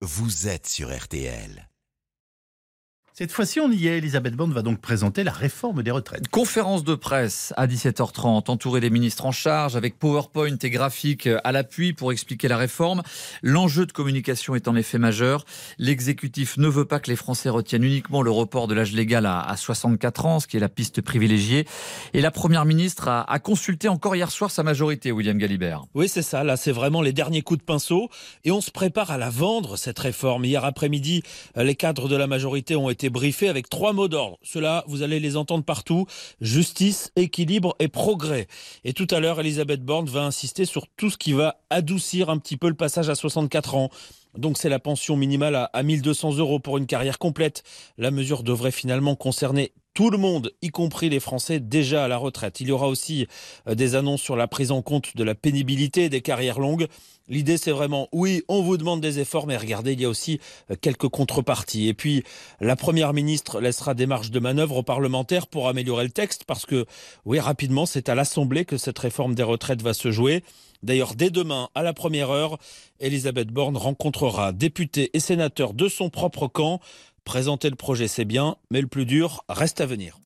vous êtes sur RTL. Cette fois-ci, on y est. Elisabeth Borne va donc présenter la réforme des retraites. Conférence de presse à 17h30, entourée des ministres en charge, avec PowerPoint et graphiques à l'appui pour expliquer la réforme. L'enjeu de communication est en effet majeur. L'exécutif ne veut pas que les Français retiennent uniquement le report de l'âge légal à, 64 ans, ce qui est la piste privilégiée. Et la Première ministre a, a consulté encore hier soir sa majorité, William Galibert. Oui, c'est ça. Là, c'est vraiment les derniers coups de pinceau. Et on se prépare à la vendre, cette réforme. Hier après-midi, les cadres de la majorité ont été briefé avec trois mots d'ordre. Cela, vous allez les entendre partout. Justice, équilibre et progrès. Et tout à l'heure, Elisabeth Borne va insister sur tout ce qui va adoucir un petit peu le passage à 64 ans. Donc c'est la pension minimale à, à 1200 euros pour une carrière complète. La mesure devrait finalement concerner tout le monde, y compris les Français déjà à la retraite. Il y aura aussi euh, des annonces sur la prise en compte de la pénibilité des carrières longues. L'idée, c'est vraiment, oui, on vous demande des efforts, mais regardez, il y a aussi euh, quelques contreparties. Et puis, la Première ministre laissera des marges de manœuvre aux parlementaires pour améliorer le texte, parce que, oui, rapidement, c'est à l'Assemblée que cette réforme des retraites va se jouer. D'ailleurs, dès demain, à la première heure, Elisabeth Borne rencontrera députés et sénateurs de son propre camp Présenter le projet, c'est bien, mais le plus dur reste à venir.